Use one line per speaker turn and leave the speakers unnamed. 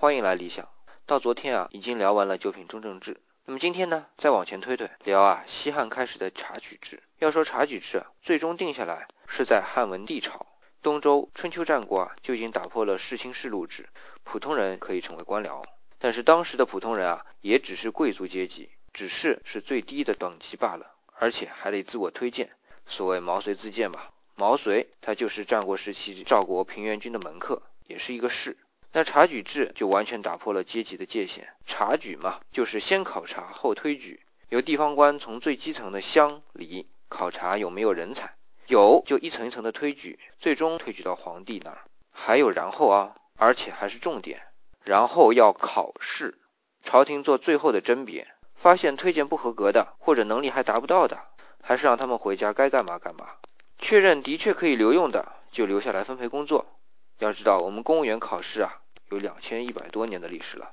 欢迎来理想。到昨天啊，已经聊完了九品中正制。那么今天呢，再往前推推，聊啊西汉开始的察举制。要说察举制啊，最终定下来是在汉文帝朝，东周春秋战国啊，就已经打破了世卿世禄制，普通人可以成为官僚。但是当时的普通人啊，也只是贵族阶级，只是是最低的等级罢了，而且还得自我推荐，所谓毛遂自荐吧。毛遂他就是战国时期赵国平原君的门客，也是一个士。那察举制就完全打破了阶级的界限。察举嘛，就是先考察后推举，由地方官从最基层的乡里考察有没有人才，有就一层一层的推举，最终推举到皇帝那儿。还有然后啊，而且还是重点。然后要考试，朝廷做最后的甄别，发现推荐不合格的，或者能力还达不到的，还是让他们回家该干嘛干嘛。确认的确可以留用的，就留下来分配工作。要知道，我们公务员考试啊，有两千一百多年的历史了。